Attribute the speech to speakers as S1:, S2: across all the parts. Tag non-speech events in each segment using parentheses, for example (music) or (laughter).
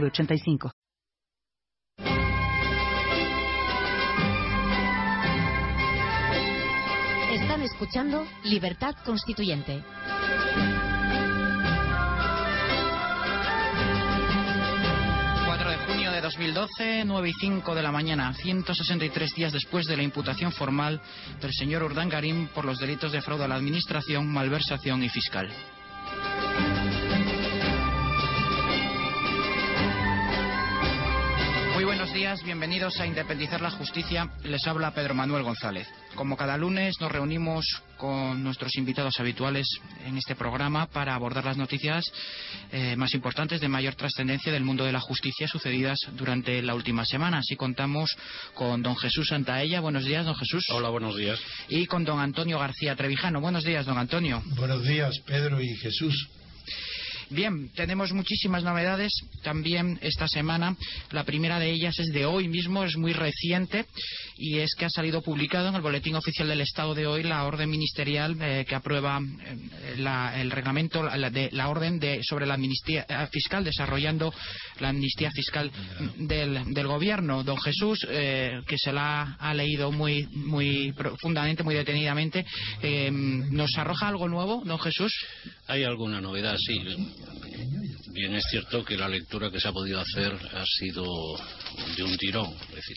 S1: 906985.
S2: Están escuchando Libertad Constituyente.
S3: 4 de junio de 2012, 9 y 5 de la mañana, 163 días después de la imputación formal del señor Urdangarín por los delitos de fraude a la administración, malversación y fiscal. Días, bienvenidos a Independizar la Justicia. Les habla Pedro Manuel González. Como cada lunes nos reunimos con nuestros invitados habituales en este programa para abordar las noticias eh, más importantes de mayor trascendencia del mundo de la justicia sucedidas durante la última semana. Así contamos con don Jesús Santaella. Buenos días, don Jesús.
S4: Hola, buenos días.
S3: Y con don Antonio García Trevijano. Buenos días, don Antonio.
S5: Buenos días, Pedro y Jesús.
S3: Bien, tenemos muchísimas novedades también esta semana. La primera de ellas es de hoy mismo, es muy reciente y es que ha salido publicado en el Boletín Oficial del Estado de hoy la orden ministerial eh, que aprueba eh, el reglamento, la, de, la orden de, sobre la amnistía eh, fiscal, desarrollando la amnistía fiscal del, del Gobierno. Don Jesús, eh, que se la ha leído muy, muy profundamente, muy detenidamente, ¿nos arroja algo nuevo, don Jesús?
S4: Hay alguna novedad, sí. Bien es cierto que la lectura que se ha podido hacer ha sido de un tirón. Es decir,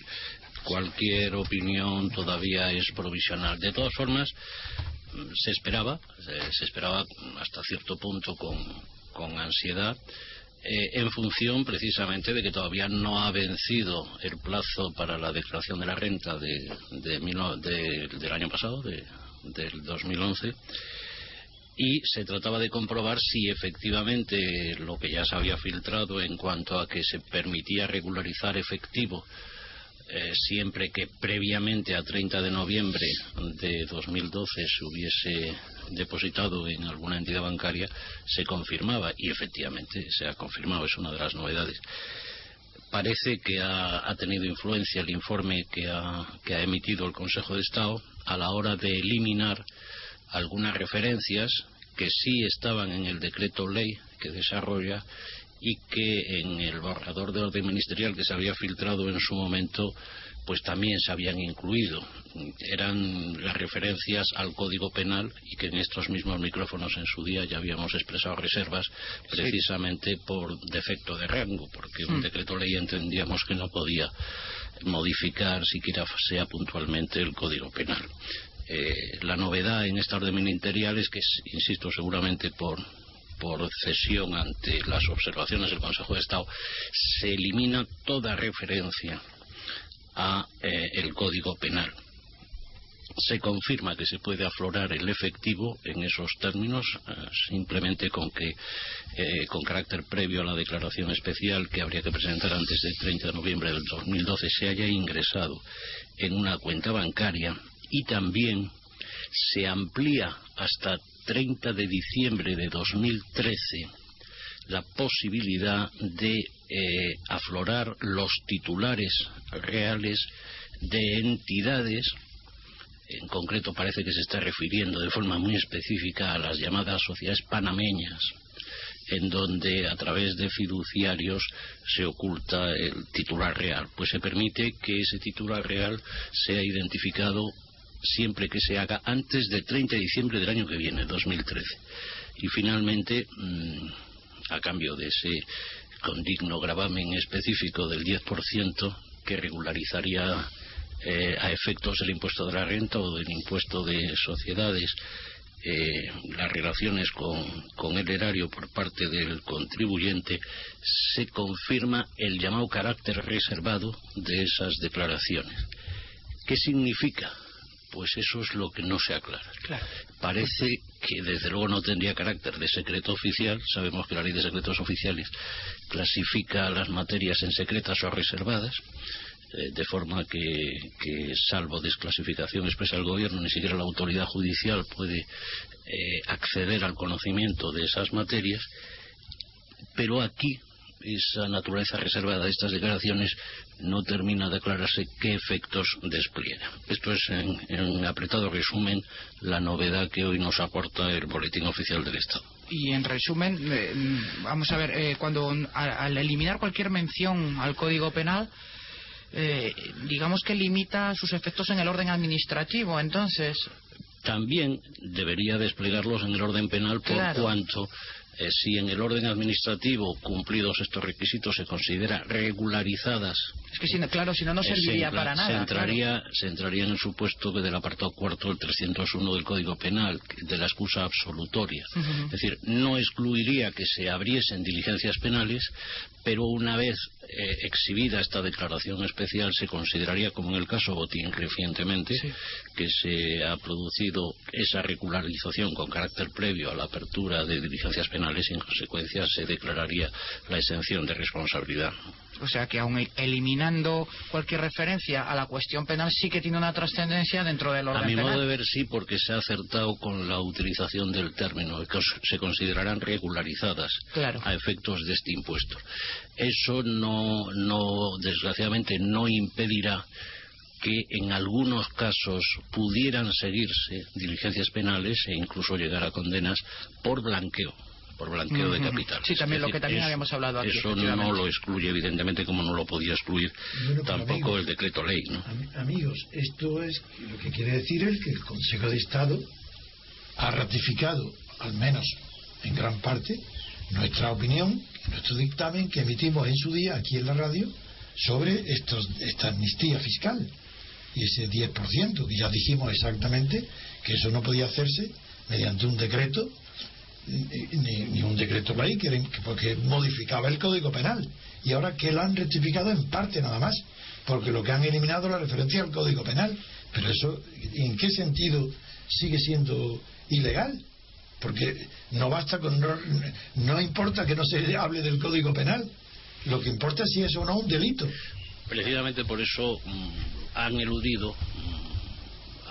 S4: cualquier opinión todavía es provisional. De todas formas, se esperaba, se, esperaba hasta cierto punto con, con ansiedad, eh, en función precisamente de que todavía no ha vencido el plazo para la declaración de la renta de, de de- del año pasado, de- del 2011 y se trataba de comprobar si efectivamente lo que ya se había filtrado en cuanto a que se permitía regularizar efectivo eh, siempre que previamente a 30 de noviembre de 2012 se hubiese depositado en alguna entidad bancaria, se confirmaba y efectivamente se ha confirmado, es una de las novedades. Parece que ha, ha tenido influencia el informe que ha, que ha emitido el Consejo de Estado a la hora de eliminar algunas referencias que sí estaban en el decreto ley que desarrolla y que en el borrador de orden ministerial que se había filtrado en su momento pues también se habían incluido. Eran las referencias al Código Penal y que en estos mismos micrófonos en su día ya habíamos expresado reservas precisamente por defecto de rango, porque un
S3: Mm.
S4: decreto ley entendíamos que no podía modificar siquiera sea puntualmente el Código Penal. Eh, la novedad en esta orden ministerial es que, insisto, seguramente por, por cesión ante las observaciones del Consejo de Estado, se elimina toda referencia a eh, el Código Penal. Se confirma que se puede aflorar el efectivo en esos términos, eh, simplemente con que, eh, con carácter previo a la declaración especial que habría que presentar antes del 30 de noviembre del 2012, se haya ingresado en una cuenta bancaria y también se amplía hasta 30 de diciembre de 2013 la posibilidad de eh, aflorar los titulares reales de entidades en concreto parece que se está refiriendo de forma muy específica a las llamadas sociedades panameñas, en donde a través de fiduciarios se oculta el titular real. Pues se permite que ese titular real sea identificado siempre que se haga antes del 30 de diciembre del año que viene, 2013. Y finalmente, mmm, a cambio de ese condigno gravamen específico del 10% que regularizaría eh, a efectos del impuesto de la renta o del impuesto de sociedades eh, las relaciones con el erario por parte del contribuyente, se confirma el llamado carácter reservado de esas declaraciones. ¿Qué significa? Pues eso es lo que no se aclara.
S3: Claro.
S4: Parece que desde luego no tendría carácter de secreto oficial. Sabemos que la ley de secretos oficiales clasifica las materias en secretas o reservadas eh, de forma que, que, salvo desclasificación expresa del gobierno, ni siquiera la autoridad judicial puede eh, acceder al conocimiento de esas materias, pero aquí esa naturaleza reservada de estas declaraciones no termina de aclararse qué efectos despliega. Esto es, en, en apretado resumen, la novedad que hoy nos aporta el Boletín Oficial del Estado.
S3: Y en resumen, eh, vamos a ver, eh, cuando al, al eliminar cualquier mención al Código Penal, eh, digamos que limita sus efectos en el orden administrativo, entonces.
S4: También debería desplegarlos en el orden penal por
S3: Claro.
S4: cuanto eh, si en el orden administrativo cumplidos estos requisitos se considera regularizadas
S3: Es que, si, no- claro, si no, no
S4: eh, se
S3: serviría para nada.
S4: se
S3: claro.
S4: entraría, se entraría en el supuesto que del apartado cuarto del 301 del Código Penal, de la excusa absolutoria. Es decir, no excluiría que se abriesen diligencias penales, pero una vez eh, exhibida esta declaración especial se consideraría, como en el caso Botín recientemente,
S3: Sí.
S4: que se ha producido esa regularización con carácter previo a la apertura de diligencias penales y en consecuencia se declararía la exención de responsabilidad.
S3: O sea que aun eliminando cualquier referencia a la cuestión penal sí que tiene una trascendencia dentro del orden
S4: A mi
S3: penal.
S4: modo de ver sí, porque se ha acertado con la utilización del término, que se considerarán regularizadas
S3: Claro.
S4: a efectos de este impuesto. Eso no, no, desgraciadamente, no impedirá que en algunos casos pudieran seguirse diligencias penales e incluso llegar a condenas por blanqueo por blanqueo de
S3: Ujú.
S4: capital.
S3: Sí, también lo que también
S4: eso-
S3: habíamos hablado aquí,
S4: Eso no lo excluye, evidentemente, como no lo podía excluir
S5: Bueno,
S4: tampoco
S5: amigos,
S4: el decreto ley, ¿no?
S5: Am- Amigos, esto es lo que quiere decir es que el Consejo de Estado ha ratificado, al menos en gran parte, nuestra opinión, nuestro dictamen que emitimos en su día aquí en la radio sobre estos, esta amnistía fiscal y ese 10%, que ya dijimos exactamente que eso no podía hacerse mediante un decreto ni, ni- un decreto ley que, porque modificaba el código penal. Y ahora que lo han rectificado en parte nada más porque lo que han eliminado la referencia al código penal. Pero eso en qué sentido sigue siendo ilegal porque no basta con no, no importa que no se hable del código penal. Lo que importa es si es o no un delito.
S4: Precisamente por eso mm, han eludido mm,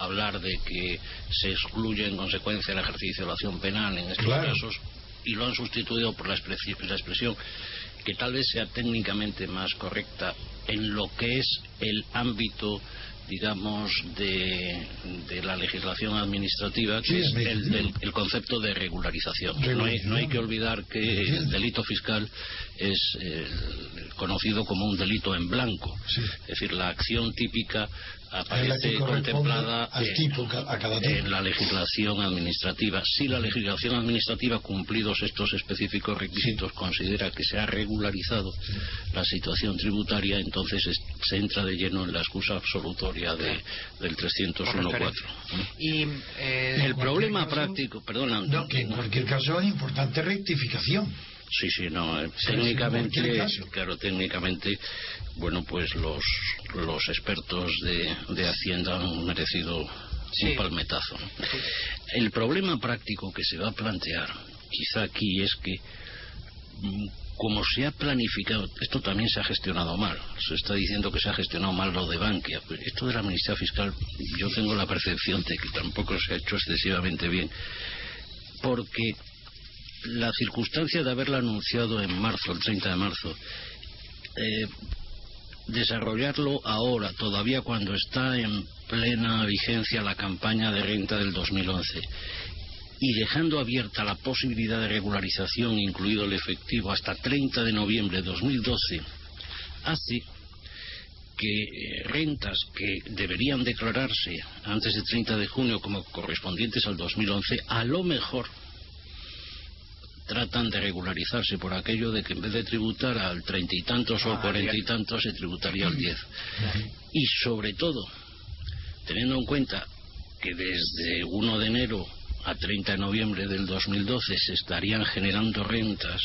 S4: hablar de que se excluye en consecuencia el ejercicio de la acción penal en estos
S5: Claro.
S4: casos y lo han sustituido por la, expresi- la expresión que tal vez sea técnicamente más correcta en lo que es el ámbito digamos de, de la legislación administrativa que
S5: Sí,
S4: es el, del- el concepto de regularización. No hay, no hay que olvidar que el delito fiscal es eh, conocido como un delito en blanco.
S5: Sí.
S4: Es decir, la acción típica aparece contemplada
S5: al
S4: en-
S5: tipo, ca- a cada tipo.
S4: en la legislación administrativa. Si la legislación administrativa, cumplidos estos específicos requisitos, considera que se ha regularizado la situación tributaria, entonces es- se entra de lleno en la excusa absolutoria de, del
S3: Por
S4: 301.4.
S3: referencia. Y eh,
S4: El problema
S5: caso-
S4: práctico, perdona,
S5: no, que en cualquier caso es importante rectificación
S4: Sí, sí, no. eh,
S5: Sí,
S4: técnicamente, claro, técnicamente, bueno, pues los, los expertos de, de Hacienda han merecido
S3: Sí.
S4: un palmetazo. ¿no? El problema práctico que se va a plantear, quizá aquí, es que mm, como se ha planificado, esto también se ha gestionado mal. Se está diciendo que se ha gestionado mal lo de Bankia. Pues Esto de la amnistía fiscal, yo tengo la percepción de que tampoco se ha hecho excesivamente bien, porque la circunstancia de haberla anunciado en marzo, el 30 de marzo, eh, desarrollarlo ahora, todavía cuando está en plena vigencia la campaña de renta del 2011, y dejando abierta la posibilidad de regularización, incluido el efectivo, hasta 30 de noviembre de 2012, hace que eh, rentas que deberían declararse antes del 30 de junio como correspondientes al 2011, a lo mejor tratan de regularizarse por aquello de que en vez de tributar al treinta y tantos o al
S3: Ah,
S4: cuarenta y tantos se tributaría al diez. Y sobre todo, teniendo en cuenta que desde 1 de enero a 30 de noviembre del 2012 se estarían generando rentas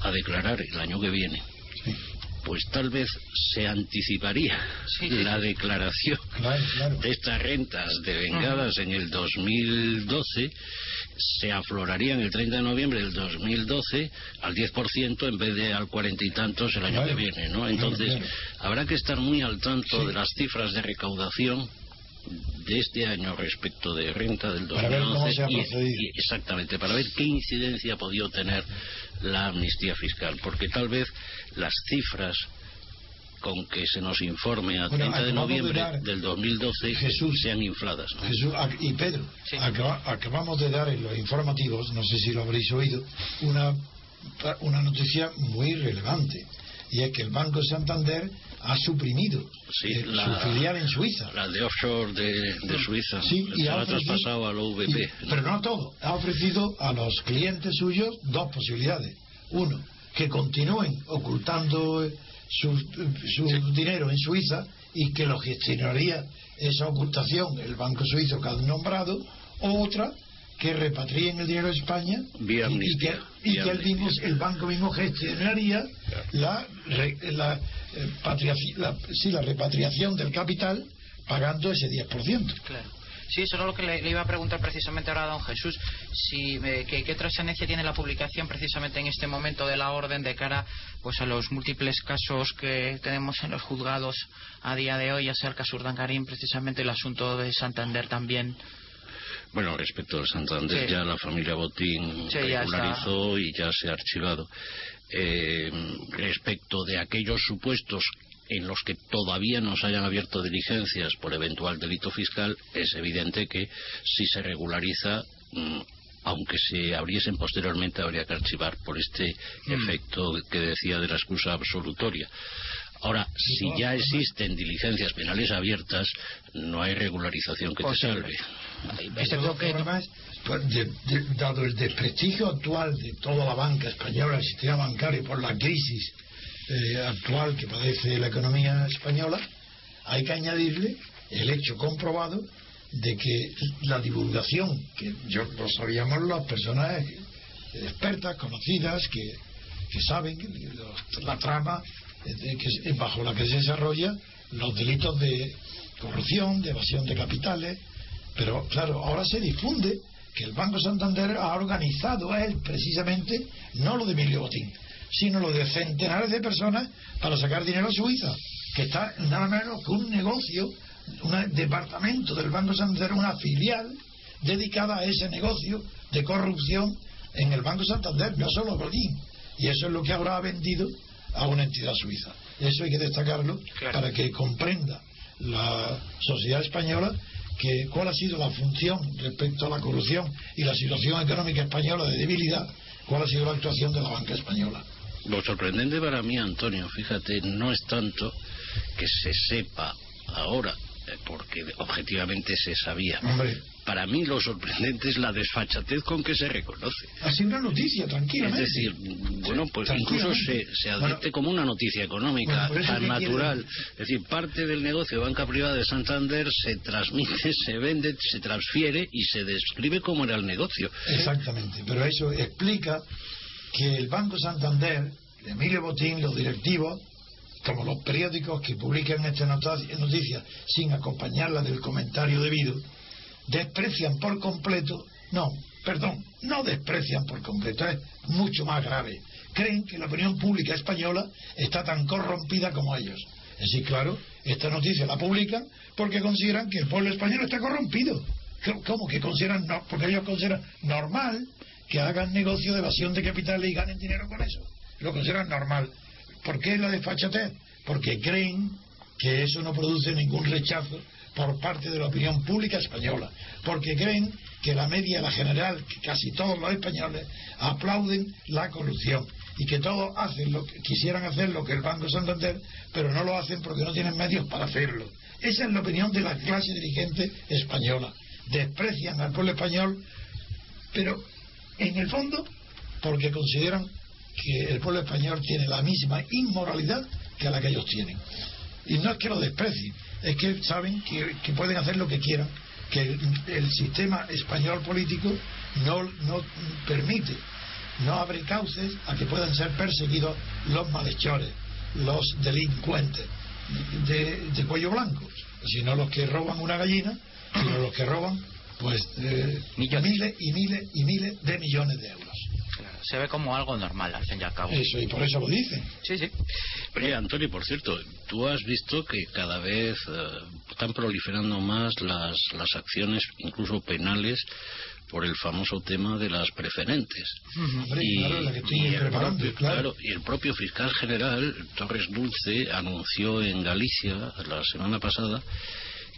S4: a declarar el año que viene, pues tal vez se anticiparía la declaración de estas rentas devengadas en el 2012, se aflorarían el 30 de noviembre del 2012 al 10% en vez de al cuarenta y tantos el año que viene, ¿no? Entonces, habrá que estar muy al tanto de las cifras de recaudación de este año respecto de renta del 2011 exactamente para ver qué incidencia ha podido tener la amnistía fiscal porque tal vez las cifras con que se nos informe a 30 de noviembre del 2012 sean infladas.
S5: Jesús, y Pedro, acabamos de dar en los informativos, no sé si lo habréis oído, una, una noticia muy relevante, y es que el Banco Santander ha suprimido eh, su filial en Suiza.
S4: La de offshore de, Suiza. Sí, y ha, traspasado al OVP.
S5: pero no todo. Ha ofrecido a los clientes suyos dos posibilidades. Uno, que continúen ocultando eh, su, su dinero en Suiza y que lo gestionaría esa ocultación el banco suizo que han nombrado. O otra, que repatrien el dinero a España y, que, el, mismo, el, banco mismo gestionaría la, la, eh, la, sí, la repatriación del capital pagando ese 10%.
S3: Claro. Sí, eso es lo que le, iba a preguntar precisamente ahora a don Jesús. Si, eh, ¿qué, trascendencia tiene la publicación precisamente en este momento de la orden de cara pues, a los múltiples casos que tenemos en los juzgados a día de hoy, ya sea el caso Urdangarín, precisamente el asunto de Santander también?
S4: Bueno, respecto al Santander, ya la familia Botín regularizó y ya se ha archivado. Eh, respecto de aquellos supuestos en los que todavía no se hayan abierto diligencias por eventual delito fiscal, es evidente que si se regulariza, mm, aunque se abriesen posteriormente, habría que archivar por este mm. efecto que decía de la excusa absolutoria. Ahora, si ya existen diligencias penales abiertas, no hay regularización que te salve.
S5: Pues, dado el desprestigio actual de toda la banca española, el sistema bancario, por la crisis eh, actual que padece la economía española, hay que añadirle el hecho comprobado de que la divulgación, que yo lo sabíamos las personas expertas, conocidas, que, que saben la trama que, bajo la que se desarrolla los delitos de corrupción, de evasión de capitales, pero claro, ahora se difunde que el Banco Santander ha organizado a él precisamente no lo de Emilio Botín, sino lo de centenares de personas para sacar dinero a Suiza, que está nada menos que un negocio, un departamento del Banco Santander, una filial dedicada a ese negocio de corrupción en el Banco Santander, no solo Botín. Y eso es lo que ahora ha vendido a una entidad suiza. Eso hay que destacarlo para que comprenda la sociedad española que cuál ha sido la función respecto a la corrupción y la situación económica española de debilidad, cuál ha sido la actuación de la banca española.
S4: Lo sorprendente para mí, Antonio, fíjate, no es tanto que se sepa ahora, eh, porque objetivamente se sabía. Para mí lo sorprendente es la desfachatez con que se reconoce.
S5: Así una noticia, tranquilamente.
S4: Es decir, bueno, pues incluso se, se advierte como una noticia económica tan natural. Es decir, parte del negocio de banca privada de Santander se transmite, se vende, se transfiere y se describe como era el negocio.
S5: Exactamente, pero eso explica que el Banco Santander, Emilio Botín, los directivos, como los periódicos que publican esta noticia sin acompañarla del comentario debido, desprecian por completo, no, perdón, no desprecian por completo, es mucho más grave. Creen que la opinión pública española está tan corrompida como ellos. Es decir, claro, esta noticia la publican porque consideran que el pueblo español está corrompido. ¿Cómo que consideran? No, porque ellos consideran normal que hagan negocio de evasión de capitales y ganen dinero con eso. Lo consideran normal. ¿Por qué la desfachatez? Porque creen que eso no produce ningún rechazo por parte de la opinión pública española, porque creen que la media, la general, que casi todos los españoles aplauden la corrupción y que todos hacen lo que quisieran hacer lo que el Banco Santander, pero no lo hacen porque no tienen medios para hacerlo. Esa es la opinión de la clase dirigente española. Desprecian al pueblo español, pero en el fondo porque consideran que el pueblo español tiene la misma inmoralidad que la que ellos tienen. Y no es que lo desprecien, es que saben que, pueden hacer lo que quieran, que el, sistema español político no, no permite, no abre cauces a que puedan ser perseguidos los malhechores. los delincuentes de, cuello blanco, sino los que roban una gallina, sino los que roban pues eh, miles y miles y miles de millones de euros.
S3: se ve como algo normal al fin y al cabo.
S5: Eso, y por eso lo dicen.
S3: Sí, sí.
S4: Oye, Antonio, por cierto, tú has visto que cada vez eh, están proliferando más las, las acciones, incluso penales, por el famoso tema de las preferentes.
S5: y, el propio,
S4: claro. y el propio fiscal general, Torres Dulce, anunció en Galicia la semana pasada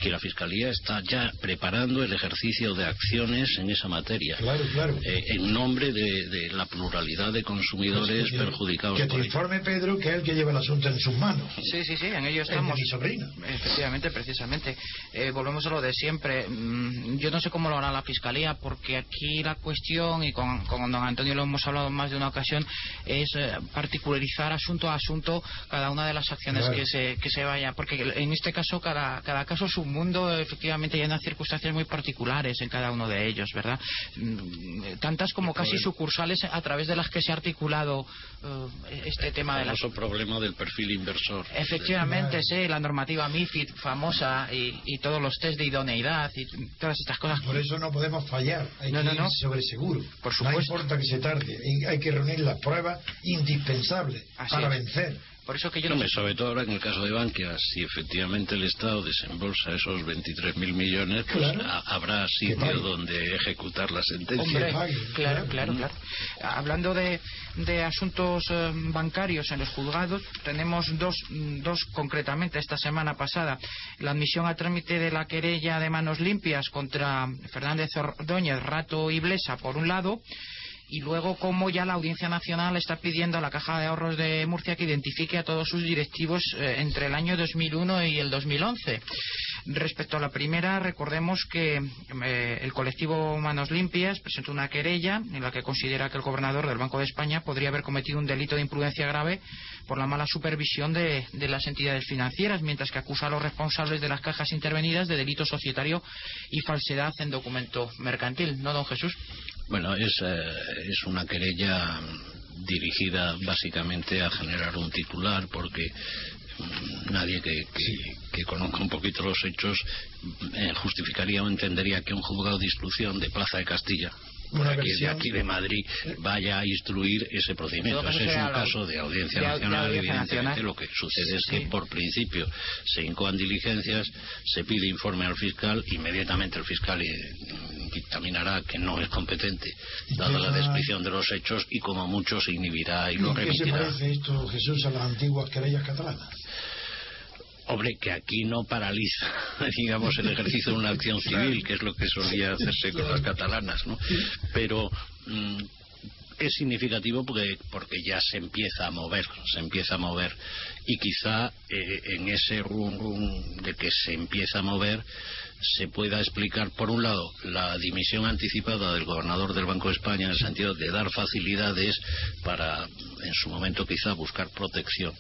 S4: que la Fiscalía está ya preparando el ejercicio de acciones en esa materia.
S5: Claro, claro.
S4: Eh, en nombre de, la pluralidad de consumidores pues perjudicados.
S5: Que te informe Pedro que es el que lleva el asunto en sus manos.
S3: Sí, sí, sí, en ello estamos.
S5: mi sobrino.
S3: Efectivamente, precisamente. Eh, volvemos a lo de siempre. Mm, yo no sé cómo lo hará la Fiscalía, porque aquí la cuestión, y con, don Antonio lo hemos hablado más de una ocasión, es eh, particularizar asunto a asunto cada una de las acciones que, se, que se vaya. Porque en este caso, cada, cada caso es un mundo efectivamente hay unas circunstancias muy particulares en cada uno de ellos, ¿verdad? Mm, tantas como casi sucursales a través de las que se ha articulado eh, este tema
S4: de
S3: la...
S4: problema del perfil inversor.
S3: Efectivamente, sí, la normativa MIFID famosa y, todos los test de idoneidad y todas estas cosas.
S5: Por eso no podemos fallar, hay que ir sobre seguro.
S3: Por supuesto.
S5: No importa que se tarde, hay que reunir las pruebas indispensables para vencer
S4: por eso que yo no, sobre todo ahora en el caso de Bankia, si efectivamente el Estado desembolsa esos 23.000 millones, pues habrá sitio donde ejecutar la sentencia.
S3: claro, claro, claro. Hablando de, de asuntos eh, bancarios en los juzgados, tenemos dos, dos concretamente esta semana pasada. La admisión a trámite de la querella de manos limpias contra Fernández Ordóñez, Rato y Blesa, por un lado, y luego cómo ya la Audiencia Nacional está pidiendo a la Caja de Ahorros de Murcia que identifique a todos sus directivos eh, entre el año 2001 y el 2011. Respecto a la primera, recordemos que eh, el colectivo Manos Limpias presentó una querella en la que considera que el gobernador del Banco de España podría haber cometido un delito de imprudencia grave por la mala supervisión de, de las entidades financieras, mientras que acusa a los responsables de las cajas intervenidas de delito societario y falsedad en documento mercantil. ¿No, don Jesús?
S4: Bueno, es, eh, es una querella dirigida básicamente a generar un titular porque mm, nadie que, que, conozca un poquito los hechos eh, justificaría o entendería que un juzgado de instrucción de Plaza de Castilla aquí, de aquí de Madrid vaya a instruir ese procedimiento. Ese es un caso de audiencia nacional. Evidentemente, lo que sucede es que, por principio, se incoan diligencias, se pide informe al fiscal, inmediatamente el fiscal eh, dictaminará que no es competente, dada la descripción de los hechos, y como mucho se inhibirá y lo remitirá. ¿Qué se
S5: parece esto, Jesús, a las antiguas querellas catalanas?
S4: Hombre, que aquí no paraliza, (laughs) digamos, el ejercicio de una acción civil, que es lo que solía hacerse con las catalanas, ¿no? Pero mm, es significativo porque, porque ya se empieza a mover, se empieza a mover. Y quizá eh, en ese rum rum de que se empieza a mover se pueda explicar, por un lado, la dimisión anticipada del gobernador del Banco de España en el sentido de dar facilidades para, en su momento, quizá buscar protección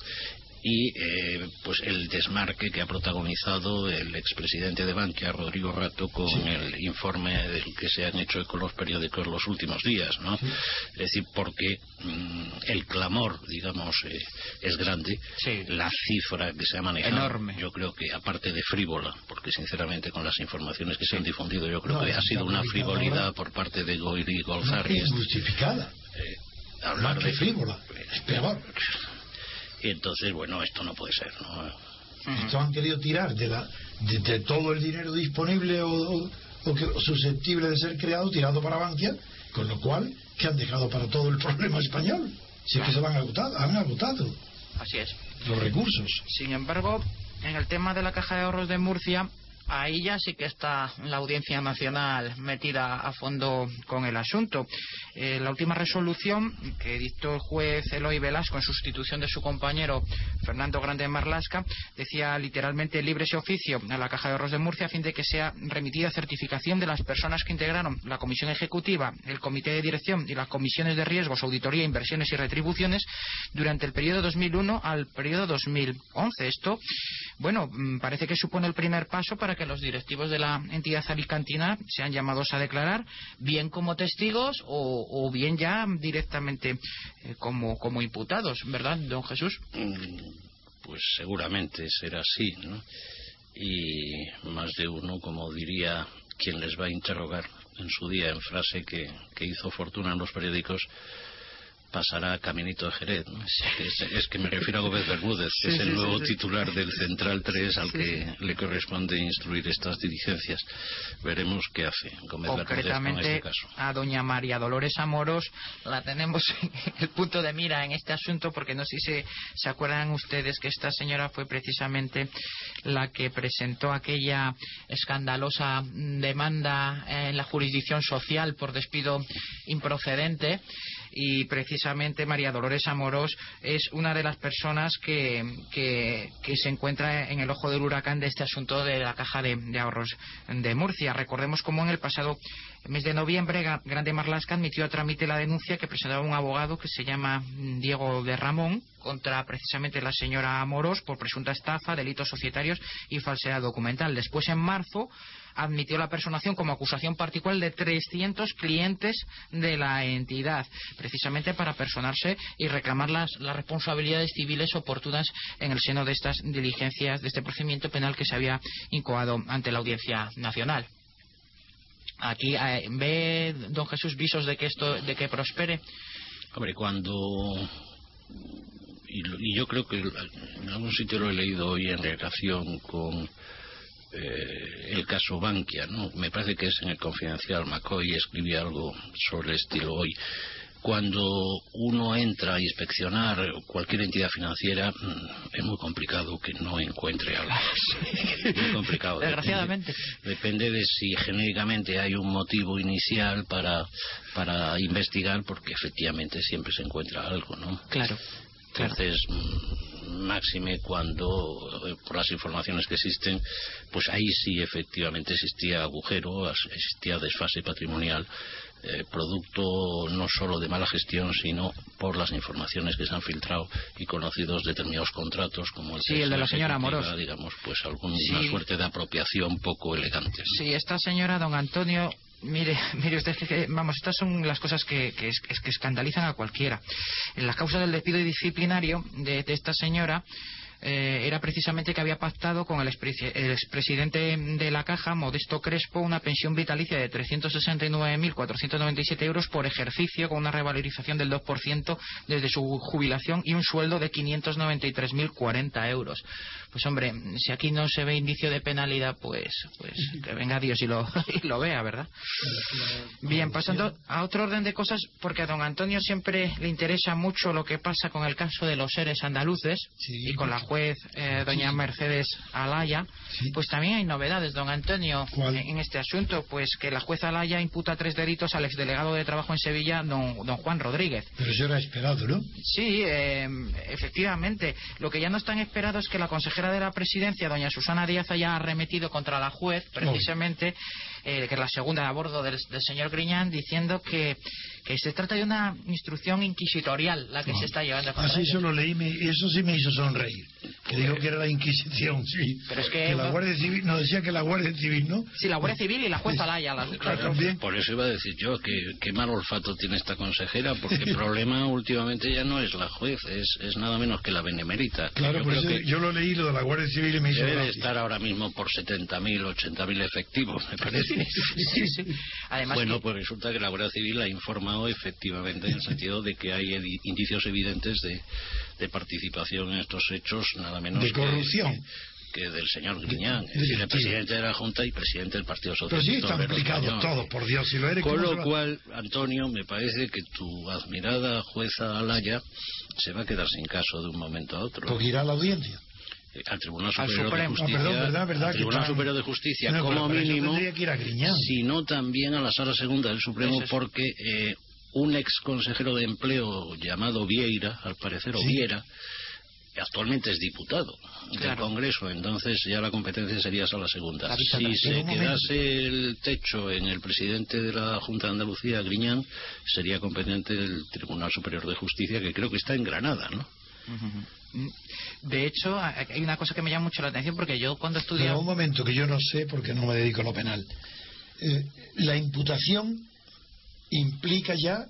S4: y eh, pues el desmarque que ha protagonizado el expresidente de Bankia, Rodrigo Rato, con el informe del que se han hecho con los periódicos los últimos días, ¿no? Es decir, porque mm, el clamor, digamos, eh, es grande, la cifra que se ha manejado,
S3: Enorme.
S4: yo creo que aparte de frívola, porque sinceramente con las informaciones que se han difundido, yo creo que ha sido una frivolidad por parte de Goiri Golzarri.
S5: Injustificada.
S4: Eh, hablar de
S5: frívola, es peor.
S4: Y entonces, bueno, esto no puede ser, ¿no?
S5: Esto han querido tirar de, la, de, todo el dinero disponible o, susceptible de ser creado, tirado para Bankia, con lo cual, que han dejado para todo el (laughs) problema español? Si es que se van agotado, han agotado.
S3: Así es.
S5: Los recursos.
S3: Sin embargo, en el tema de la caja de ahorros de Murcia, ahí ya sí que está la Audiencia Nacional metida a fondo con el asunto. Eh, la última resolución que dictó el juez Eloy Velasco en sustitución de su compañero Fernando Grande Marlasca decía literalmente libre ese oficio a la Caja de Ahorros de Murcia a fin de que sea remitida certificación de las personas que integraron la Comisión Ejecutiva, el Comité de Dirección y las Comisiones de Riesgos, Auditoría, Inversiones y Retribuciones durante el periodo 2001 al periodo 2011. Esto bueno, mm, parece que supone el primer paso para que los directivos de la entidad alicantina sean llamados a declarar, bien como testigos o, bien ya directamente eh, como, como imputados, ¿verdad, don Jesús?
S4: Mm, pues seguramente será así, ¿no? Y más de uno, como diría quien les va a interrogar en su día en frase que, que hizo fortuna en los periódicos, pasará Caminito de Jerez. Es, que me (laughs) refiero a Gómez Bermúdez, que es el nuevo titular del Central 3 al que le corresponde instruir estas diligencias. Veremos qué hace Gómez Bermúdez con este caso.
S3: A doña María Dolores Amoros la tenemos (laughs) en el punto de mira en este asunto porque no sé si se, acuerdan ustedes que esta señora fue precisamente la que presentó aquella escandalosa demanda en la jurisdicción social por despido improcedente y precisamente María Dolores Amorós es una de las personas que, que, se encuentra en el ojo del huracán de este asunto de la caja de, ahorros de Murcia. Recordemos cómo en el pasado mes de noviembre Grande Marlasca admitió a trámite la denuncia que presentaba un abogado que se llama Diego de Ramón contra precisamente la señora Amorós por presunta estafa, delitos societarios y falsedad documental. Después, en marzo, admitió la personación como acusación particular de 300 clientes de la entidad, precisamente para personarse y reclamar las, responsabilidades civiles oportunas en el seno de estas diligencias, de este procedimiento penal que se había incoado ante la Audiencia Nacional. Aquí eh, ve don Jesús visos de que esto de que prospere.
S4: Hombre, cuando y, yo creo que en algún sitio lo he leído hoy en relación con eh, el caso Bankia, ¿no? Me parece que es en el Confidencial. McCoy escribía algo sobre el estilo hoy. Cuando uno entra a inspeccionar cualquier entidad financiera, mm, es muy complicado que no encuentre algo. (laughs) muy complicado.
S3: Desgraciadamente.
S4: Depende, de si genéricamente hay un motivo inicial para, para investigar, porque efectivamente siempre se encuentra algo, ¿no?
S3: Claro.
S4: Entonces, máxime cuando, eh, por las informaciones que existen, pues ahí sí efectivamente existía agujero, existía desfase patrimonial, eh, producto no solo de mala gestión, sino por las informaciones que se han filtrado y conocidos determinados contratos, como el,
S3: sí, el de la señora Moros.
S4: digamos, pues alguna suerte de apropiación poco elegante.
S3: Sí, esta señora, don Antonio, Mire, (laughs) mire usted, que, vamos, estas son las cosas que, que, que, escandalizan a cualquiera. La causa del despido disciplinario de, de esta señora, eh, era precisamente que había pactado con el, expresidente de la Caja, Modesto Crespo, una pensión vitalicia de 369.497 euros por ejercicio, con una revalorización del 2% desde su jubilación y un sueldo de 593.040 euros. Pues hombre, si aquí no se ve indicio de penalidad, pues, pues que venga Dios y lo, (laughs) y lo vea, ¿verdad? Bien, pasando a otro orden de cosas, porque a don Antonio siempre le interesa mucho lo que pasa con el caso de los seres andaluces y con la juez eh, doña Mercedes Alaya, pues también hay novedades, don Antonio, en, este asunto, pues que la jueza Alaya imputa tres delitos al exdelegado de trabajo en Sevilla, don, don Juan Rodríguez.
S5: Pero eso era esperado, ¿no?
S3: Sí, eh, efectivamente. Lo que ya no es tan esperado es que la consejera de la presidencia, doña Susana Díaz, haya arremetido contra la juez, precisamente, eh, que es la segunda a bordo del, señor Griñán, diciendo que, que, se trata de una instrucción inquisitorial la que se está llevando a cabo.
S5: Así eso lo leí y eso sí me hizo sonreír. Que dijo que era la Inquisición, sí.
S3: Pero es que,
S5: la Guardia Civil, no decía que la Guardia Civil, ¿no?
S3: Sí, la Guardia Civil y la jueza Laya. Las,
S4: también. Por eso iba a decir yo que qué mal olfato tiene esta consejera, porque el (laughs) problema últimamente ya no es la juez, es, es nada menos que la benemérita.
S5: Claro, yo, por eso yo lo leí lo de la Guardia Civil y me hizo
S4: Debe estar ahora mismo por 70.000, 80.000 efectivos, me parece.
S3: Sí, (laughs) sí.
S4: Además bueno, pues resulta que la Guardia Civil ha informado efectivamente en el sentido de que hay indicios evidentes de, de participación en estos hechos, nada menos
S5: de corrupción.
S4: Que, del señor Griñán, el presidente de la Junta y presidente del Partido Socialista.
S5: Pero sí, está implicado todo, por Dios, si lo eres.
S4: Con lo cual, Antonio, me parece que tu admirada jueza Alaya se va a quedar sin caso de un momento a otro.
S5: Porque irá a la audiencia
S4: al Tribunal Superior de Justicia, al Tribunal Superior de Justicia como mínimo, sino también a la Sala Segunda del Supremo, porque eh, un ex consejero de empleo llamado Vieira, al parecer, o Viera, actualmente es diputado del Congreso, entonces ya la competencia sería solo la segunda. Si se quedase el techo en el presidente de la Junta de Andalucía, Griñán, sería competente del Tribunal Superior de Justicia, que creo que está en Granada, ¿no?
S3: De hecho, hay una cosa que me llama mucho la atención porque yo cuando estudiaba...
S5: un momento que yo no sé porque no me dedico a lo penal. Eh, la imputación implica ya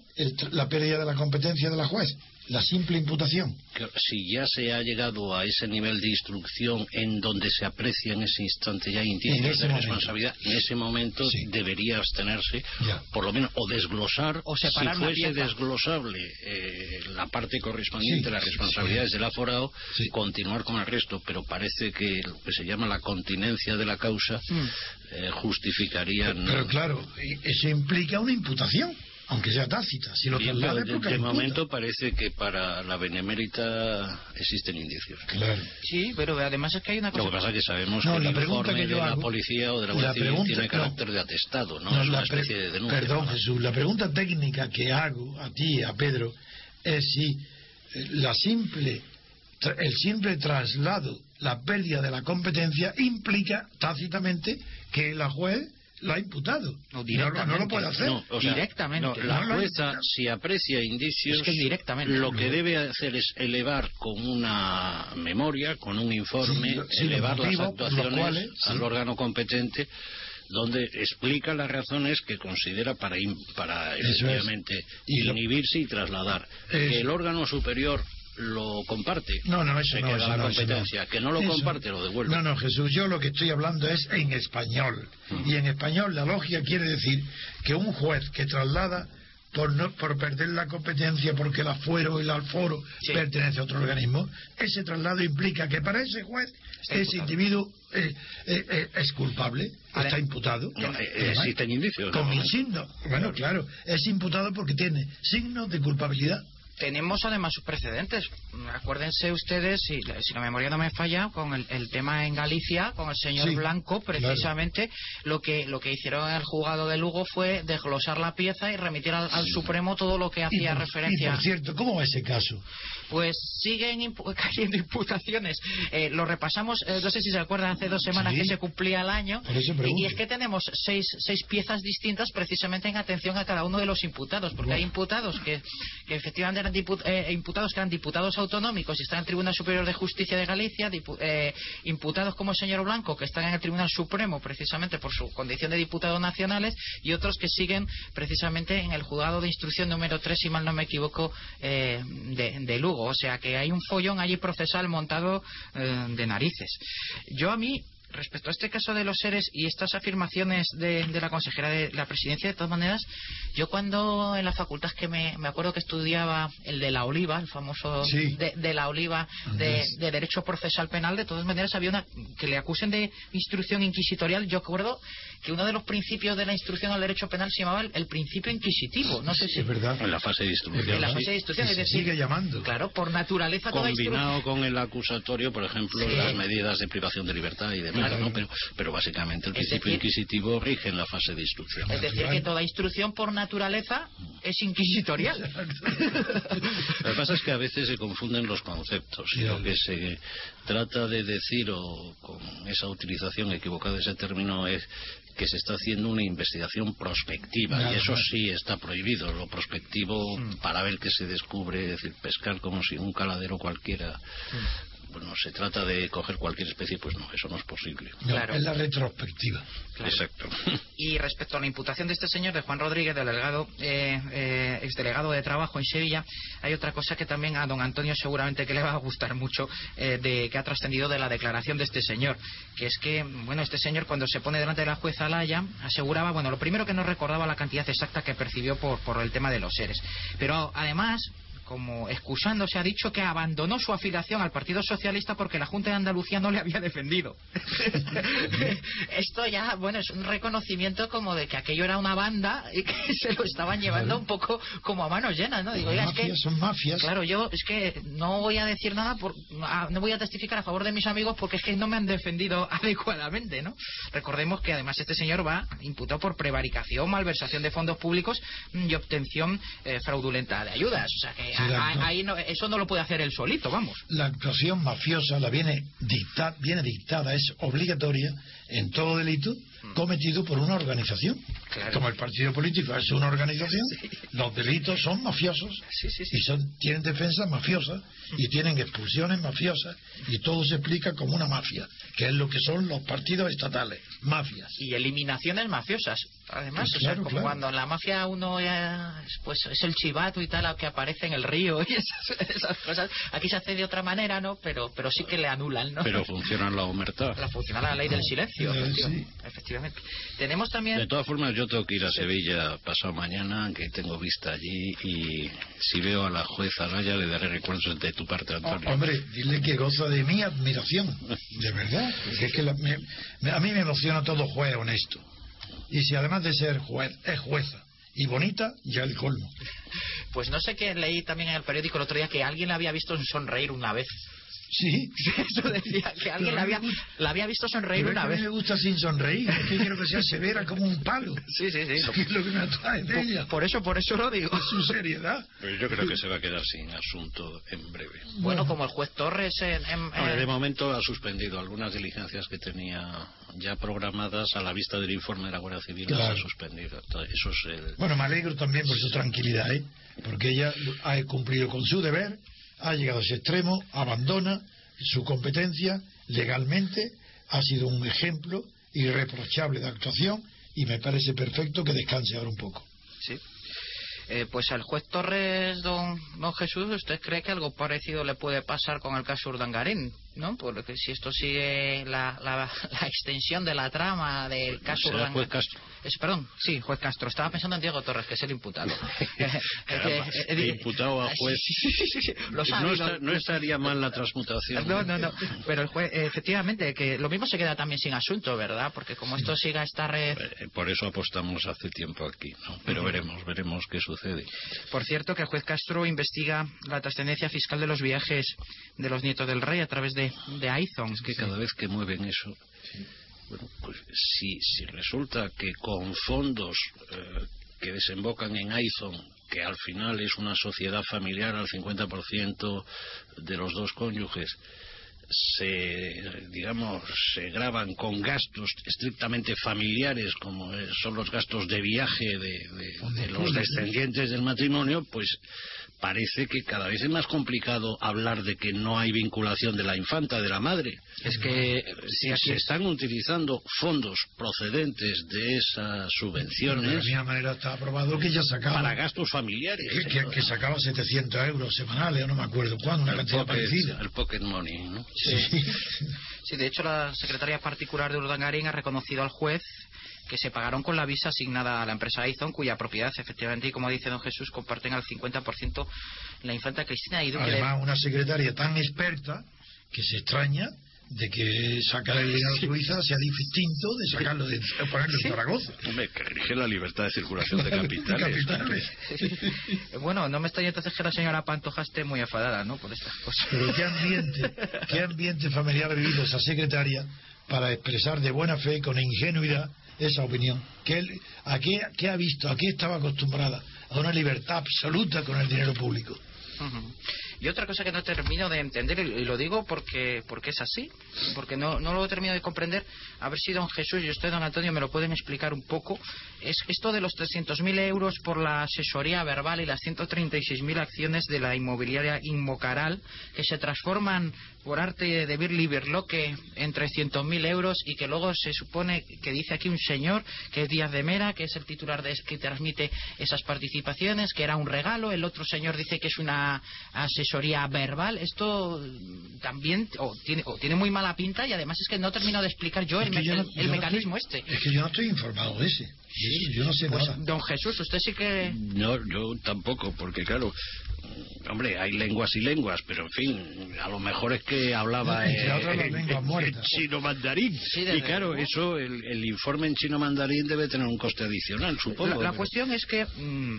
S5: la pérdida de la competencia de la juez la simple imputación.
S4: Si ya se ha llegado a ese nivel de instrucción en donde se aprecia en ese instante ya indicios de responsabilidad, en ese momento debería abstenerse, por lo menos, o desglosar, o separar si fuese desglosable eh, la parte correspondiente a las responsabilidades del aforado, continuar con el resto, pero parece que lo que se llama la continencia de la causa mm. eh, justificaría.
S5: pero claro, eso implica una imputación aunque sea tácita. Si lo
S4: de, momento parece que para la benemérita existen indicios.
S5: Claro.
S3: Sí, pero además es que hay una cosa.
S4: Lo que pasa es que sabemos que el informe de la policía o de la Guardia Civil tiene carácter de atestado, ¿no? es una especie de denuncia.
S5: Perdón, Jesús, la pregunta técnica que hago a ti, a Pedro, es si eh, la simple, el simple traslado, la pérdida de la competencia implica tácitamente que la juez lo ha imputado. No, no, lo puede hacer.
S3: directamente.
S4: la jueza, si aprecia indicios,
S3: directamente.
S4: lo que debe hacer es elevar con una memoria, con un informe, elevar las actuaciones al órgano competente donde explica las razones que considera para, para efectivamente inhibirse y trasladar. Que el órgano superior lo comparte.
S5: No, no, eso no,
S4: la competencia. Que no lo comparte, lo devuelve.
S5: No, no, Jesús, yo lo que estoy hablando es en español. Y en español la logia quiere decir que un juez que traslada por, no, por perder la competencia porque el afuero y el alforo pertenece a otro organismo, ese traslado implica que para ese juez ese individuo eh, eh, eh, es culpable, está imputado.
S4: existen indicios.
S5: Con signo. Bueno, claro, es imputado porque tiene signos de culpabilidad
S3: tenemos además sus precedentes. Acuérdense ustedes, si, si la memoria no me falla, con el, tema en Galicia, con el señor Blanco, precisamente lo que lo que hicieron en el juzgado de Lugo fue desglosar la pieza y remitir al, Supremo todo lo que hacía referencia.
S5: Y por cierto, ¿cómo va ese caso?
S3: Pues siguen (laughs) cayendo imputaciones. Eh, lo repasamos, eh, no sé si se acuerdan, hace dos semanas que se cumplía el año. Y, es que tenemos seis, seis piezas distintas precisamente en atención a cada uno de los imputados, porque hay imputados que, que efectivamente eh, imputados que eran diputados autonómicos y están en el Tribunal Superior de Justicia de Galicia, eh, imputados como el señor Blanco, que están en el Tribunal Supremo precisamente por su condición de diputados nacionales, y otros que siguen precisamente en el juzgado de instrucción número 3, si mal no me equivoco, eh, de, Lugo. O sea que hay un follón allí procesal montado de narices. Yo a mí respecto a este caso de los seres y estas afirmaciones de, la consejera de la presidencia, de todas maneras, yo cuando en la facultad que me, acuerdo que estudiaba el de la oliva, el famoso de, la oliva de, derecho procesal penal, de todas maneras había una que le acusen de instrucción inquisitorial. Yo acuerdo que uno de los principios de la instrucción al derecho penal se llamaba el, principio inquisitivo. No sé si
S5: es verdad.
S4: En la fase de instrucción.
S3: En la fase de instrucción, es decir,
S5: sigue llamando.
S3: Claro, por naturaleza
S4: combinado con el acusatorio, por ejemplo, las medidas de privación de libertad y demás pero, básicamente el principio inquisitivo rige en la fase de instrucción.
S3: Es decir, que toda instrucción por naturaleza es inquisitorial.
S4: Lo que pasa es que a veces se confunden los conceptos y lo que se trata de decir o con esa utilización equivocada de ese término es que se está haciendo una investigación prospectiva y eso sí está prohibido lo prospectivo mm. para ver qué se descubre es decir pescar como si un caladero cualquiera mm bueno, se trata de coger cualquier especie, pues no, eso no es posible.
S5: claro. Es la retrospectiva.
S4: Exacto.
S3: Y respecto a la imputación de este señor, de Juan Rodríguez, delegado, eh, eh, exdelegado de trabajo en Sevilla, hay otra cosa que también a don Antonio seguramente que le va a gustar mucho, eh, de que ha trascendido de la declaración de este señor, que es que, bueno, este señor cuando se pone delante de la jueza Alaya, aseguraba, bueno, lo primero que no recordaba la cantidad exacta que percibió por, por el tema de los seres, pero además como excusándose, ha dicho que abandonó su afiliación al Partido Socialista porque la Junta de Andalucía no le había defendido. (laughs) Esto ya, bueno, es un reconocimiento como de que aquello era una banda y que (laughs) se lo estaban llevando un poco como a manos llenas, ¿no?
S5: Digo, es que, son mafias.
S3: Claro, yo es que no voy a decir nada, por, no voy a testificar a favor de mis amigos porque es que no me han defendido (laughs) adecuadamente, ¿no? Recordemos que además este señor va imputado por prevaricación, malversación de fondos públicos y obtención eh, fraudulenta de ayudas. O sea que ahí eso no lo puede hacer él solito, vamos.
S5: La actuación mafiosa la viene, dicta, viene dictada, es obligatoria en todo delito
S3: Mm.
S5: cometido por una organización.
S3: Claro.
S5: Como el partido político es una organización, (laughs) los delitos son mafiosos
S3: Sí, sí, sí.
S5: y son, tienen defensas mafiosas y tienen expulsiones mafiosas y todo se explica como una mafia, que es lo que son los partidos estatales, mafias.
S3: y eliminaciones mafiosas además
S5: Pues
S3: o sea,
S5: claro,
S3: como
S5: claro.
S3: cuando en la mafia uno ya, pues es el chivato y tal que aparece en el río (laughs) y esas, esas cosas aquí se hace de otra manera no pero pero sí que le anulan no
S4: Pero funciona la omertad.
S3: la funciona la ley del silencio
S5: Eh,
S3: efectivamente, efectivamente. tenemos también
S4: De todas formas, yo tengo que ir a Sevilla pasado mañana, que tengo vista allí, y si veo a la jueza Araya le daré recuerdos de tu parte,
S5: Oh,
S4: Antonio.
S5: hombre, dile que goza de mi admiración, de verdad. es que la- me- me- a mí me emociona todo juez honesto. Y si además de ser juez, es jueza y bonita, ya el colmo.
S3: pues no sé qué leí también en el periódico el otro día que alguien la había visto sonreír una vez (laughs)
S5: Sí.
S3: eso decía que alguien la había, la había visto sonreír una
S5: que a
S3: vez
S5: mí me gusta sin sonreír. Es que quiero que sea (laughs) severa como un palo.
S3: sí sí sí
S5: Es (laughs) que es lo que me atrae de ella.
S3: por eso por eso lo digo
S5: Su seriedad.
S4: Pero yo creo que se va a quedar sin asunto en breve.
S3: bueno como el juez Torres en, en-
S4: Hombre, de
S3: en-
S4: momento ha suspendido algunas diligencias que tenía ya programadas a la vista del informe de la Guardia Civil. Las
S5: Claro.
S4: ha suspendido. Eso es el...
S5: Bueno, me alegro también por su tranquilidad, ¿eh? Porque ella ha cumplido con su deber, ha llegado a ese extremo, abandona su competencia legalmente, ha sido un ejemplo irreprochable de actuación y me parece perfecto que descanse ahora un poco.
S3: Sí. Eh, pues al juez Torres, don, don Jesús, ¿usted cree que algo parecido le puede pasar con el caso Urdangarín? ¿No? Porque si esto sigue la, la, (laughs) la extensión de la trama del caso
S4: juez Castro.
S3: Es, perdón, sí, juez Castro. Estaba pensando en Diego Torres, que es el imputado. (laughs) (laughs)
S4: Caramba, de imputado a juez.
S3: Sí, sí, sí, sí, lo
S4: No, está- estaría mal la transmutación.
S3: no, no, no. Pero el juez, eh, efectivamente, que lo mismo se queda también sin asunto, ¿verdad? Porque como esto siga esta red...
S4: Eh, Por eso apostamos hace tiempo aquí, ¿no? Pero veremos, veremos qué sucede.
S3: Por cierto, que el juez Castro investiga la trascendencia fiscal de los viajes de los nietos del rey a través de, de Aizon.
S4: Es que cada vez que mueven eso, bueno, pues si, si resulta que con fondos eh, que desembocan en Aizon, que al final es una sociedad familiar al 50% de los dos cónyuges, se, digamos, se graban con gastos estrictamente familiares, como eh, son los gastos de viaje de, de- de los descendientes del matrimonio, pues parece que cada vez es más complicado hablar de que no hay vinculación de la infanta, de la madre.
S3: Es que
S4: Si
S3: sí, así
S4: se
S3: es.
S4: están utilizando fondos procedentes de esas
S5: de
S4: subvenciones
S5: la misma manera está aprobado que ella sacaba,
S4: para gastos familiares.
S5: que, que- que sacaba 700 euros semanales, no me acuerdo cuándo, una
S4: el,
S5: cantidad
S4: pocket,
S5: parecida.
S4: el pocket money, ¿no?
S5: Sí.
S3: Sí, de hecho, la secretaria particular de Urdangarín ha reconocido al juez que se pagaron con la visa asignada a la empresa Aizon, cuya propiedad, efectivamente, y como dice don Jesús, comparten al 50% la infanta Cristina y Duque de-
S5: Además, una secretaria tan experta que se extraña de que sacar el dinero a Suiza sea distinto de sacarlo de ponerlo en Zaragoza.
S4: Hombre, que rige la libertad de circulación de (laughs) capitales.
S5: Capitales. (laughs)
S3: Bueno, no me extraña entonces que la señora Pantoja esté muy enfadada, ¿no? Por estas cosas.
S5: Pero qué ambiente, qué ambiente familiar ha vivido esa secretaria para expresar de buena fe, con ingenuidad, esa opinión. ¿Qué, él- a qué, ha visto? ¿A qué estaba acostumbrada? A una libertad absoluta con el dinero público.
S3: Y otra cosa que no termino de entender, y lo digo porque, porque es así, porque no, no lo termino de comprender, a ver si don Jesús y usted, don Antonio, me lo pueden explicar un poco, es esto de los 300.000 euros por la asesoría verbal y las 136.000 acciones de la inmobiliaria Inmocaral, que se transforman por arte de Birli Birloque en 300.000 euros y que luego se supone que dice aquí un señor, que es Díaz de Mera, que es el titular de que transmite esas participaciones, que era un regalo, el otro señor dice que es una asesoría verbal. Esto también o tiene, o tiene muy mala pinta y además es que no termino de explicar yo el,
S5: Es
S3: me-
S5: yo no-
S3: el- el
S5: yo no
S3: mecanismo
S5: estoy-
S3: este.
S5: Es que yo no estoy informado de ese. Eso yo no sé
S3: Pues,
S5: nada.
S3: don Jesús, usted sí que...
S4: No, yo tampoco, porque claro, hombre, hay lenguas y lenguas, pero en fin, a lo mejor es que hablaba (laughs)
S5: Entre
S4: eh,
S5: otras las
S4: en-
S5: lenguas
S4: en-
S5: muertas.
S4: en chino mandarín.
S3: Sí,
S4: y claro, eso, el, el informe en chino mandarín debe tener un coste adicional, supongo.
S3: La, la
S4: pero-
S3: cuestión es que mm,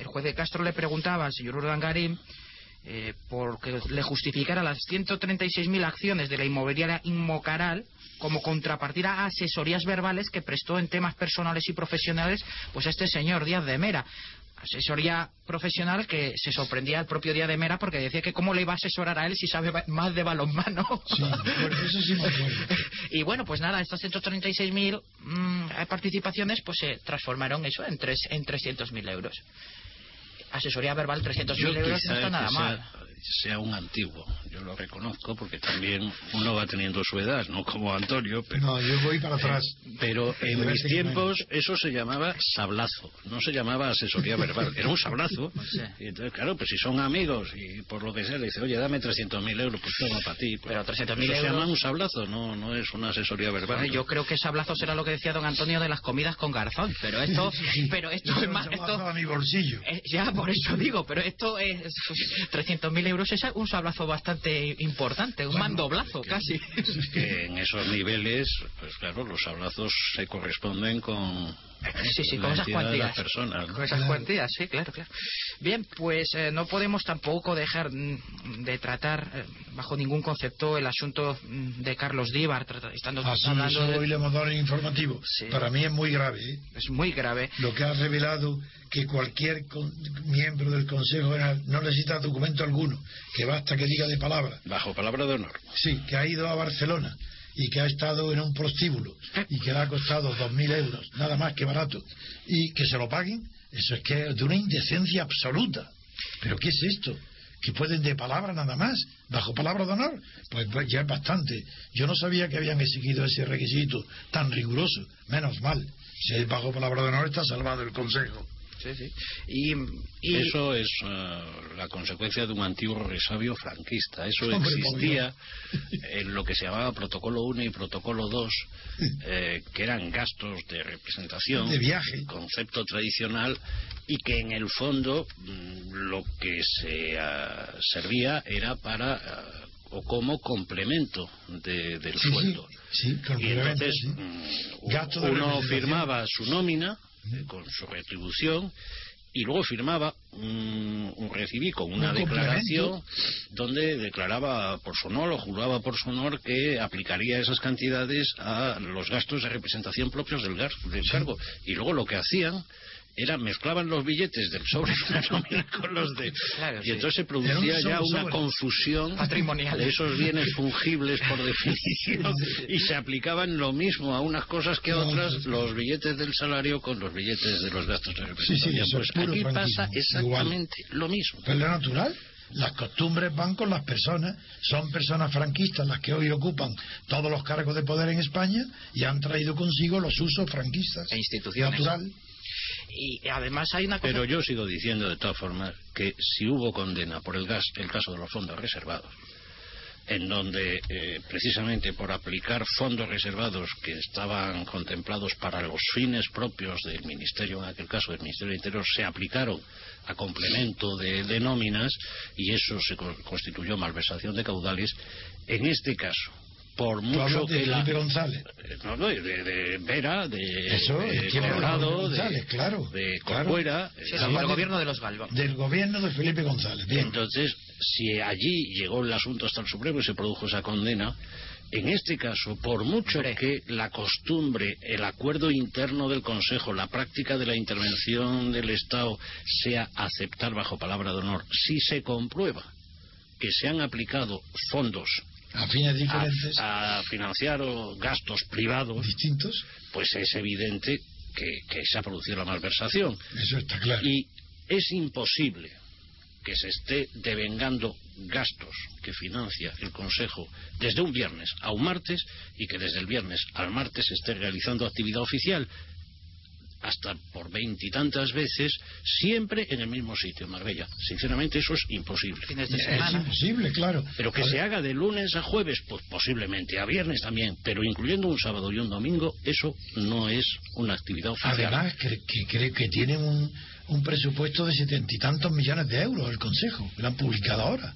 S3: el juez de Castro le preguntaba al señor Urdangarín eh, porque le justificara las 136.000 acciones de la inmobiliaria Inmocaral como contrapartida a asesorías verbales que prestó en temas personales y profesionales pues este señor Díaz de Mera. Asesoría profesional que se sorprendía el propio día de Mera porque decía que cómo le iba a asesorar a él si sabe más de balonmano.
S5: Sí, eso sí me (laughs)
S3: y bueno, pues nada, estas 136.000 mmm, participaciones pues se transformaron eso en, tres, en 300.000 euros. Asesoría verbal 300.000 euros no está nada mal
S4: sea un antiguo. Yo lo reconozco porque también uno va teniendo su edad, no como Antonio. Pero,
S5: no, yo voy para atrás.
S4: Pero en mis tiempos eso se llamaba sablazo, no se llamaba asesoría verbal, era un sablazo. (laughs) Y entonces, claro, pues si son amigos y por lo que sea le dice, oye, dame 300.000 euros, pues toma para ti.
S3: Pues, pero 300.000
S4: euros. se llama un sablazo, no, no es una asesoría verbal.
S3: Yo creo que sablazo será lo que decía don Antonio de las comidas con garzón, pero esto, (laughs) pero esto es más. Esto,
S5: a mi bolsillo.
S3: ya, por eso digo, pero esto es 300.000 euros es un sablazo bastante importante, un mandoblazo casi.
S4: que en esos niveles, pues claro, los sablazos se corresponden con
S3: Sí, sí, con esas cuantías.
S4: Personas,
S3: Con esas cuantías, sí, claro, claro. Bien, pues eh, no podemos tampoco dejar mm, de tratar eh, bajo ningún concepto el asunto mm, de Carlos Díbar. Estando
S5: ah, hablando de... hoy le hemos dado el informativo. Para mí es muy grave. ¿eh?
S3: Es muy grave.
S5: Lo que ha revelado que cualquier miembro del Consejo General no necesita documento alguno, que basta que diga de palabra.
S4: Bajo palabra de honor.
S5: Sí, que ha ido a Barcelona y que ha estado en un prostíbulo y que le ha costado dos mil euros, nada más que barato, y que se lo paguen, eso es que es de una indecencia absoluta. ¿Pero qué es esto? que pueden de palabra nada más, bajo palabra de honor, pues, pues, ya es bastante. Yo no sabía que habían exigido ese requisito tan riguroso, menos mal. Si es bajo palabra de honor está salvado el Consejo.
S3: Sí, sí. Y,
S4: Eso es eh, la consecuencia de un antiguo resabio franquista. Eso existía en lo que se llamaba Protocolo 1 y Protocolo 2, (laughs) eh, que eran gastos de representación,
S5: de viaje,
S4: concepto tradicional, y que en el fondo mm, lo que se ah, servía era para. Ah, o como complemento del sueldo.
S5: Sí, y
S4: entonces mm, uno firmaba su nómina con su retribución y luego firmaba un, un recibí con una declaración donde declaraba por su honor o juraba por su honor que aplicaría esas cantidades a los gastos de representación propios del, del cargo. Y luego lo que hacían era mezclaban los billetes del sobre (laughs) con los de y entonces se producía ya una confusión
S3: patrimonial
S4: de esos bienes fungibles por (laughs) definición y se aplicaban lo mismo a unas cosas que a otras los billetes del salario con los billetes de los gastos de pues aquí pasa exactamente lo mismo
S5: pero lo natural las costumbres van con las personas. Son personas franquistas las que hoy ocupan todos los cargos de poder en España y han traído consigo los usos franquistas.
S3: E instituciones.
S5: Natural.
S3: Y además hay una cosa...
S4: Pero yo sigo diciendo de todas formas que si hubo condena por el gas, el caso de los fondos reservados, en donde eh, precisamente por aplicar fondos reservados que estaban contemplados para los fines propios del Ministerio, en aquel caso del Ministerio de Interior, se aplicaron a complemento de, de nóminas y eso se constituyó malversación de caudales, en este caso por mucho
S5: de
S4: que
S5: Felipe González.
S4: Eh, no, no, de, de Vera de,
S5: Eso,
S4: de Colorado
S5: González,
S4: de,
S5: claro,
S4: de Corcuera
S3: sí, sí, del gobierno de los Galván
S5: del gobierno de Felipe González bien.
S4: entonces si allí llegó el asunto hasta el Supremo y se produjo esa condena en este caso, por mucho que la costumbre, el acuerdo interno del Consejo, la práctica de la intervención del Estado sea aceptar bajo palabra de honor, si se comprueba que se han aplicado fondos
S5: a fines diferentes
S4: a, a financiar gastos privados
S5: distintos.
S4: pues es evidente que, que, se ha producido la malversación.
S5: Eso está claro.
S4: Y es imposible que se esté devengando gastos que financia el Consejo desde un viernes a un martes y que desde el viernes al martes se esté realizando actividad oficial hasta por veintitantas veces, siempre en el mismo sitio, en Marbella. Sinceramente, eso es imposible.
S5: Fines de semana. Es imposible, claro.
S4: Pero que se haga de lunes a jueves, pues posiblemente, a viernes también, pero incluyendo un sábado y un domingo, eso no es una actividad oficial.
S5: Además, que, que, que, que tienen un, un presupuesto de setenta y tantos millones de euros el Consejo, que lo han publicado ahora.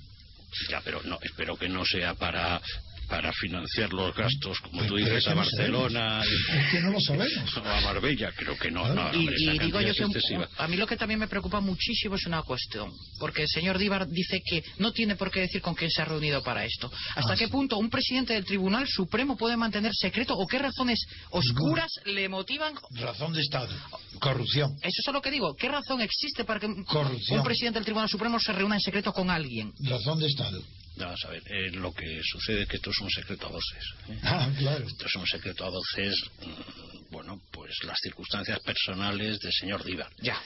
S4: Ya, pero no, espero que no sea para para financiar los gastos, como
S5: Pero-
S4: tú dices, a Barcelona
S5: Es que no lo sabemos.
S4: y, (laughs) o a Marbella. Creo que no. no
S3: Y, digo yo que un- a mí lo que también me preocupa muchísimo es una cuestión, porque el señor Díbar dice que no tiene por qué decir con quién se ha reunido para esto. ¿Hasta
S5: Ah,
S3: qué
S5: sí.
S3: punto un presidente del Tribunal Supremo puede mantener secreto o qué razones oscuras le motivan?
S5: Razón de Estado. Corrupción.
S3: Eso es a lo que digo. ¿Qué razón existe para que un,
S5: Corrupción.
S3: un presidente del Tribunal Supremo se reúna en secreto con alguien?
S5: Razón de Estado.
S4: Vamos a ver, eh, lo que sucede es que esto es un secreto a voces. ¿eh? (laughs)
S5: Ah, claro.
S4: Esto es un secreto a voces, mm, bueno, pues las circunstancias personales del señor Díbar.
S3: Ya.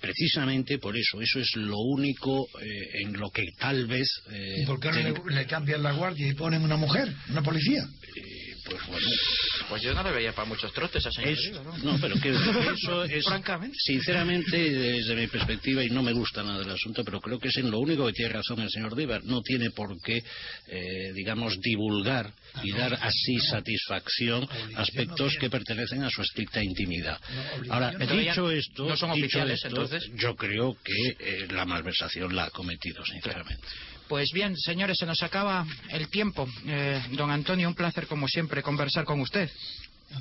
S4: Precisamente por eso, eso es lo único eh, en lo que tal vez... eh,
S5: ¿Y por qué no
S4: ten-
S5: le, le cambian la guardia y ponen una mujer, una policía?
S4: Pues bueno,
S3: Pues yo no le veía para muchos trotes a señor
S4: es- no, pero que eso (laughs) es...
S3: Francamente.
S4: Sinceramente, desde mi perspectiva, y no me gusta nada del asunto, pero creo que es en lo único que tiene razón el señor Díbar. No tiene por qué, eh, digamos, divulgar y dar así satisfacción
S5: Obligación
S4: aspectos
S5: no
S4: que pertenecen a su estricta intimidad.
S5: No,
S4: Ahora,
S5: no
S4: dicho esto,
S3: No son
S4: dicho
S3: oficiales,
S4: esto,
S3: entonces.
S4: yo creo que eh, la malversación la ha cometido, sinceramente.
S3: Pues bien, señores, se nos acaba el tiempo. Eh, don Antonio, un placer como siempre conversar con usted.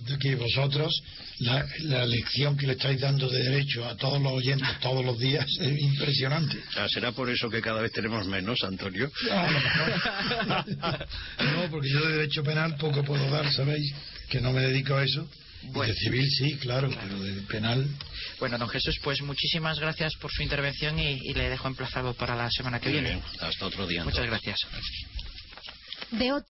S5: De que vosotros, la, la lección que le estáis dando de derecho a todos los oyentes todos los días es impresionante.
S4: O sea, ¿será por eso que cada vez tenemos menos, Antonio?
S5: Mejor. (laughs) No, porque yo de derecho penal poco puedo dar, ¿sabéis? Que no me dedico a eso.
S3: Bueno.
S5: de civil sí, claro, pero de penal.
S3: Bueno, don Jesús, pues muchísimas gracias por su intervención y, y le dejo emplazado para la semana que
S4: Muy
S3: viene.
S4: bien, hasta otro día.
S3: Muchas
S4: entonces.
S3: gracias.
S2: De